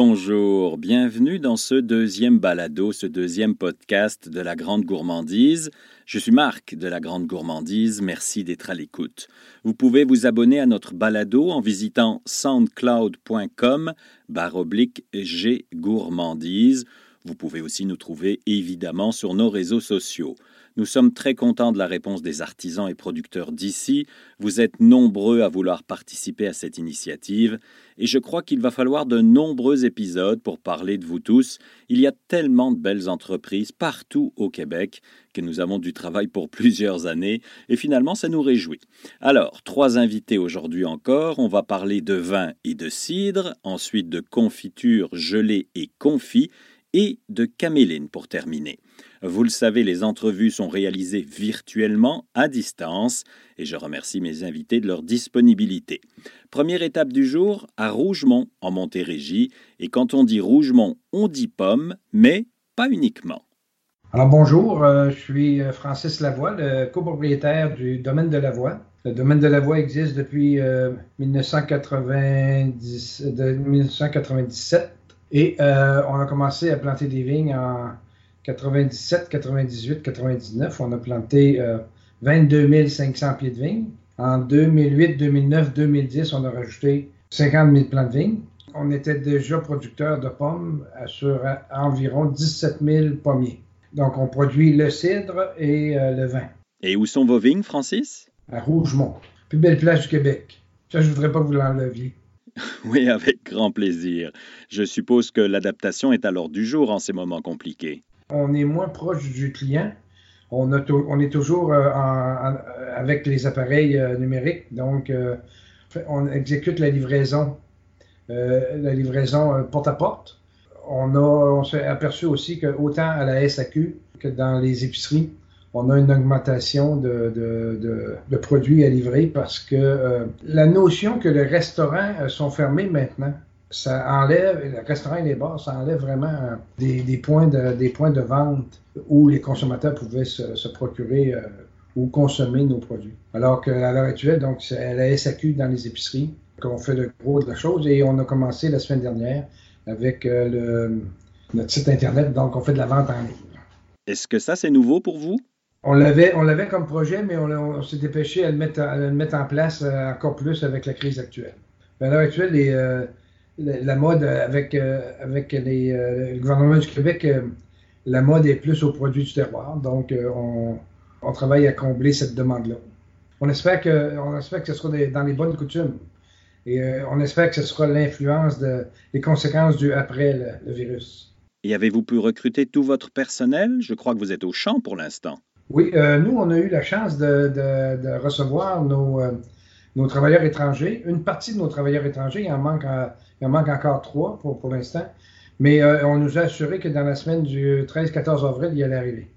Bonjour, bienvenue dans ce deuxième balado, ce deuxième podcast de la Grande Gourmandise. Je suis Marc de la Grande Gourmandise, merci d'être à l'écoute. Vous pouvez vous abonner à notre balado en visitant soundcloud.com baroblique G Gourmandise. Vous pouvez aussi nous trouver évidemment sur nos réseaux sociaux. Nous sommes très contents de la réponse des artisans et producteurs d'ici. Vous êtes nombreux à vouloir participer à cette initiative et je crois qu'il va falloir de nombreux épisodes pour parler de vous tous. Il y a tellement de belles entreprises partout au Québec que nous avons du travail pour plusieurs années et finalement ça nous réjouit. Alors, trois invités aujourd'hui encore. On va parler de vin et de cidre, ensuite de confiture gelée et confit et de caméline pour terminer. Vous le savez, les entrevues sont réalisées virtuellement, à distance, et je remercie mes invités de leur disponibilité. Première étape du jour, à Rougemont, en Montérégie, et quand on dit Rougemont, on dit pomme, mais pas uniquement. Alors bonjour, euh, je suis euh, Francis Lavoie, le copropriétaire du domaine de Lavoie. Le domaine de Lavoie existe depuis 1990, euh, 1997 et on a commencé à planter des vignes en 97, 98, 99, on a planté 22 500 pieds de vigne. En 2008, 2009, 2010, on a rajouté 50 000 plants de vigne. On était déjà producteur de pommes sur environ 17 000 pommiers. Donc, on produit le cidre et euh, le vin. Et où sont vos vignes, Francis? À Rougemont, plus belle place du Québec. Ça, je voudrais pas que vous l'enleviez. oui, avec grand plaisir. Je suppose que l'adaptation est alors du jour en ces moments compliqués on est moins proche du client. On, est toujours euh, avec les appareils euh, numériques, donc euh, on exécute la livraison, la livraison porte à porte. On, s'est aperçu aussi que autant à la SAQ que dans les épiceries, on a une augmentation de, produits à livrer parce que la notion que les restaurants sont fermés maintenant, ça enlève, le restaurant et les bars, ça enlève vraiment des, points, de, des points de vente où les consommateurs pouvaient se, procurer euh, ou consommer nos produits. Alors qu'à l'heure actuelle, donc, c'est la SAQ dans les épiceries qu'on fait le gros de la chose et on a commencé la semaine dernière avec euh, notre site Internet, donc on fait de la vente en ligne. Est-ce que ça, c'est nouveau pour vous? On l'avait, on l'avait comme projet, mais on, s'est dépêché à le, mettre, à le mettre en place euh, encore plus avec la crise actuelle. À l'heure actuelle, les, la, mode avec, euh, avec les, euh, le gouvernement du Québec, euh, la mode est plus aux produits du terroir. Donc, on, on, travaille à combler cette demande-là. On espère que, on espère que ce sera dans les bonnes coutumes. Et on espère que ce sera l'influence de, les conséquences du après le, virus. Et avez-vous pu recruter tout votre personnel? Je crois que vous êtes au champ pour l'instant. Oui, nous, on a eu la chance de, de, de recevoir nos, nos travailleurs étrangers. Une partie de nos travailleurs étrangers, il en manque, il en manque encore trois pour, pour l'instant. Mais euh, on nous a assuré que dans la semaine du 13-14 avril, il allait arriver.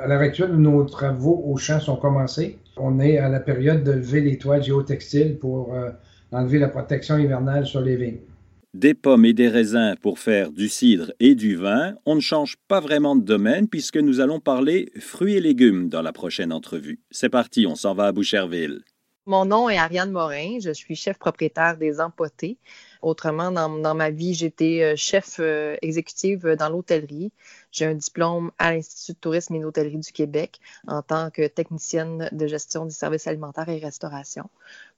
À l'heure actuelle, nos travaux au champ sont commencés. On est à la période de lever les toiles géotextiles pour euh, enlever la protection hivernale sur les vignes. Des pommes et des raisins pour faire du cidre et du vin, on ne change pas vraiment de domaine puisque nous allons parler fruits et légumes dans la prochaine entrevue. C'est parti, on s'en va à Boucherville. Mon nom est Ariane Morin, je suis chef propriétaire des Empotés. Autrement, dans, ma vie, j'étais euh, chef euh, exécutive dans l'hôtellerie. J'ai un diplôme à l'Institut de tourisme et d'hôtellerie du Québec en tant que technicienne de gestion des services alimentaires et restauration.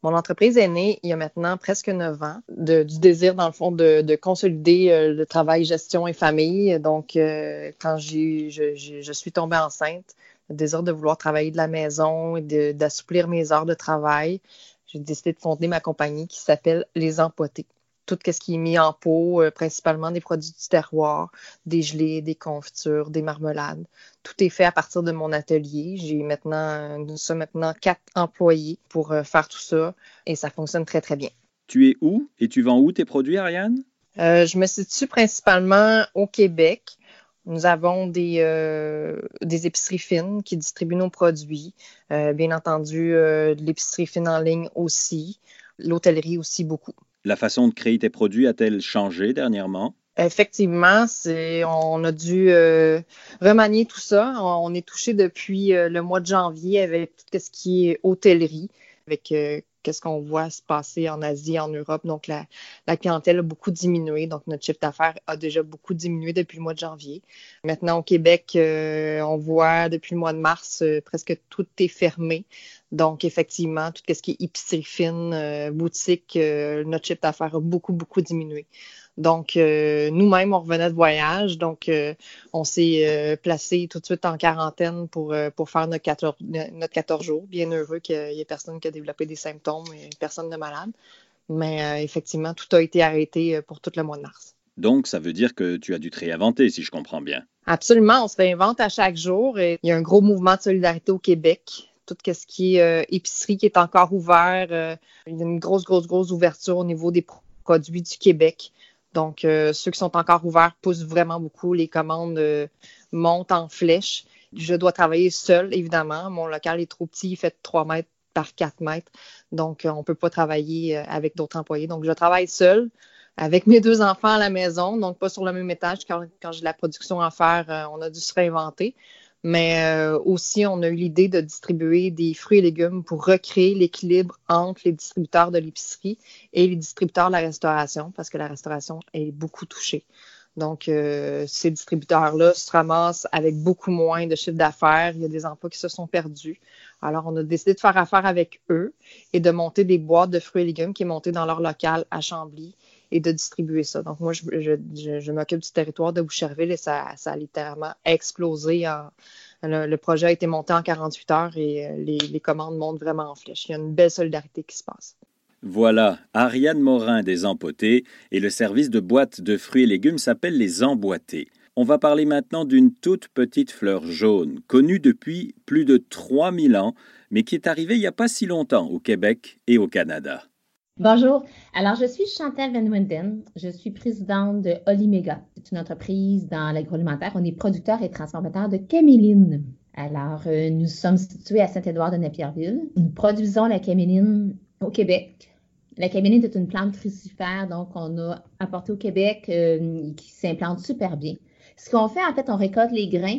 Mon entreprise est née il y a maintenant presque neuf ans du désir, dans le fond, de, consolider euh, le travail gestion et famille. Donc, quand je, je suis tombée enceinte, le désir de vouloir travailler de la maison et d'assouplir mes heures de travail, j'ai décidé de fonder ma compagnie qui s'appelle Les Empotés. Tout ce qui est mis en pot, euh, principalement des produits du terroir, des gelées, des confitures, des marmelades. Tout est fait à partir de mon atelier. J'ai maintenant, nous sommes maintenant quatre employés pour euh, faire tout ça et ça fonctionne très, très bien. Tu es où et tu vends où tes produits, Ariane? Euh, je me situe principalement au Québec. Nous avons des, euh, des épiceries fines qui distribuent nos produits. Euh, bien entendu, euh, de l'épicerie fine en ligne aussi. L'hôtellerie aussi beaucoup. La façon de créer tes produits a-t-elle changé dernièrement? Effectivement, c'est, on a dû remanier tout ça. On, est touché depuis le mois de janvier avec tout ce qui est hôtellerie, avec qu'est-ce qu'on voit se passer en Asie, en Europe. Donc, la, clientèle a beaucoup diminué. Donc, notre chiffre d'affaires a déjà beaucoup diminué depuis le mois de janvier. Maintenant, au Québec, euh, on voit depuis le mois de mars, euh, presque tout est fermé. Donc, effectivement, tout ce qui est épicerie fine, euh, boutique, notre chiffre d'affaires a beaucoup, beaucoup diminué. Donc, euh, nous-mêmes, on revenait de voyage. Donc, euh, on s'est euh, placé tout de suite en quarantaine pour, pour faire notre 14, notre 14 jours. Bien heureux qu'il n'y ait personne qui a développé des symptômes et personne de malade. Mais effectivement, tout a été arrêté pour tout le mois de mars. Donc, ça veut dire que tu as dû te réinventer, si je comprends bien. Absolument, on se réinvente à chaque jour. Et il y a un gros mouvement de solidarité au Québec. Tout ce qui est épicerie qui est encore ouvert. il y a une grosse, grosse, grosse ouverture au niveau des produits du Québec. Donc, euh, ceux qui sont encore ouverts poussent vraiment beaucoup. Les commandes euh, montent en flèche. Je dois travailler seul, évidemment. Mon local est trop petit, il fait 3 mètres par 4 mètres. Donc, euh, on ne peut pas travailler avec d'autres employés. Donc, je travaille seul avec mes deux enfants à la maison, donc pas sur le même étage. Quand, quand j'ai la production à faire, on a dû se réinventer. Mais euh, aussi, on a eu l'idée de distribuer des fruits et légumes pour recréer l'équilibre entre les distributeurs de l'épicerie et les distributeurs de la restauration, parce que la restauration est beaucoup touchée. Donc, euh, ces distributeurs-là se ramassent avec beaucoup moins de chiffre d'affaires. Il y a des emplois qui se sont perdus. Alors, on a décidé de faire affaire avec eux et de monter des boîtes de fruits et légumes qui est montées dans leur local à Chambly et de distribuer ça. Donc, moi, je, m'occupe du territoire de Boucherville et ça, a littéralement explosé. le, projet a été monté en 48 heures et euh, les, commandes montent vraiment en flèche. Il y a une belle solidarité qui se passe. Voilà, Ariane Morin des Empotés et le service de boîtes de fruits et légumes s'appelle les Emboîtés. On va parler maintenant d'une toute petite fleur jaune, connue depuis plus de 3000 ans, mais qui est arrivée il n'y a pas si longtemps au Québec et au Canada. Bonjour. Alors, je suis Chantal Van Winden. Je suis présidente de Olimega. C'est une entreprise dans l'agroalimentaire. On est producteur et transformateur de caméline. Alors, euh, nous sommes situés à Saint-Édouard de Napierville. Nous produisons la caméline au Québec. La caméline est une plante crucifère, donc on a apporté au Québec euh, qui s'implante super bien. Ce qu'on fait, en fait, on récolte les grains,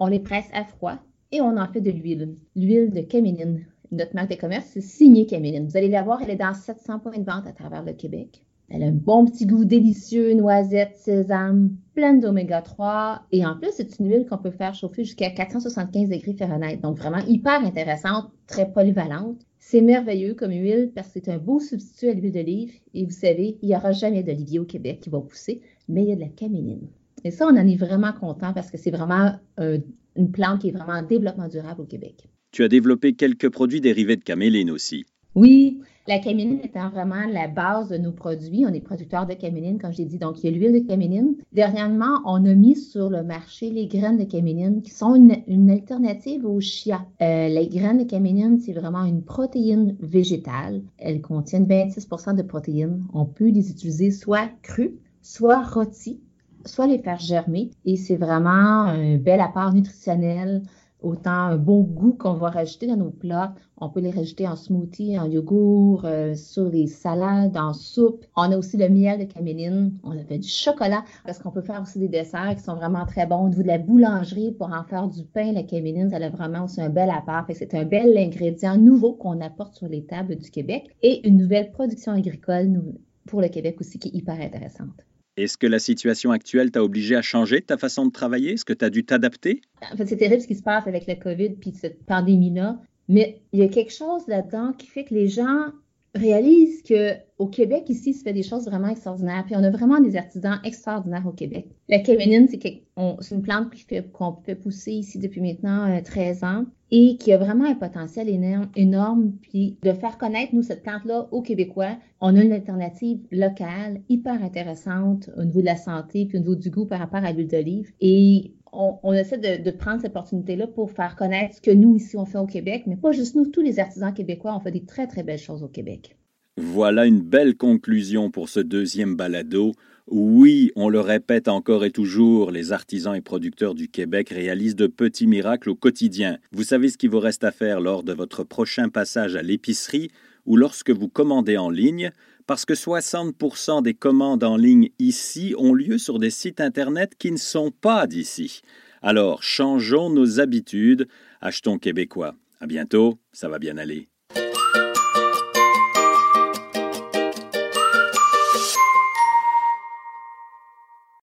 on les presse à froid et on en fait de l'huile, l'huile de caméline. Notre marque de commerce, c'est Signé Caméline. Vous allez la voir, elle est dans 700 points de vente à travers le Québec. Elle a un bon petit goût délicieux, noisette, sésame, pleine d'oméga 3. Et en plus, c'est une huile qu'on peut faire chauffer jusqu'à 475 degrés Fahrenheit. Donc vraiment hyper intéressante, très polyvalente. C'est merveilleux comme huile parce que c'est un beau substitut à l'huile d'olive. Et vous savez, il n'y aura jamais d'olivier au Québec qui va pousser, mais il y a de la caméline. Et ça, on en est vraiment content parce que c'est vraiment une plante qui est vraiment en développement durable au Québec. Tu as développé quelques produits dérivés de caméline aussi. Oui, la caméline étant vraiment la base de nos produits. On est producteur de caméline, comme j'ai dit. Donc, il y a l'huile de caméline. Dernièrement, on a mis sur le marché les graines de caméline qui sont une, alternative au chia. Euh, les graines de caméline, c'est vraiment une protéine végétale. Elles contiennent 26% de protéines. On peut les utiliser soit crues, soit rôties, soit les faire germer. Et c'est vraiment un bel apport nutritionnel autant un bon goût qu'on va rajouter dans nos plats. On peut les rajouter en smoothie, en yogourt, euh, sur les salades, en soupe. On a aussi le miel de caméline. On a fait du chocolat parce qu'on peut faire aussi des desserts qui sont vraiment très bons. Au niveau de la boulangerie, pour en faire du pain, la caméline, ça a vraiment aussi un bel apport. C'est un bel ingrédient nouveau qu'on apporte sur les tables du Québec et une nouvelle production agricole pour le Québec aussi qui est hyper intéressante. Est-ce que la situation actuelle t'a obligé à changer ta façon de travailler? Est-ce que tu as dû t'adapter? En fait, c'est terrible ce qui se passe avec le COVID puis cette pandémie-là. Mais il y a quelque chose là-dedans qui fait que les gens réalisent qu'au Québec, ici, se fait des choses vraiment extraordinaires. Puis on a vraiment des artisans extraordinaires au Québec. La caméline, c'est une plante qu'on fait pousser ici depuis maintenant 13 euh, ans et qui a vraiment un potentiel énorme, Puis de faire connaître, nous, cette plante-là aux Québécois, on a une alternative locale hyper intéressante au niveau de la santé puis au niveau du goût par rapport à l'huile d'olive. Et on, essaie de, prendre cette opportunité-là pour faire connaître ce que nous, ici, on fait au Québec, mais pas juste nous, tous les artisans québécois, on fait des très, très belles choses au Québec. Voilà une belle conclusion pour ce deuxième balado. Oui, on le répète encore et toujours, les artisans et producteurs du Québec réalisent de petits miracles au quotidien. Vous savez ce qu'il vous reste à faire lors de votre prochain passage à l'épicerie ou lorsque vous commandez en ligne, parce que 60% des commandes en ligne ici ont lieu sur des sites Internet qui ne sont pas d'ici. Alors, changeons nos habitudes, achetons québécois. À bientôt, ça va bien aller.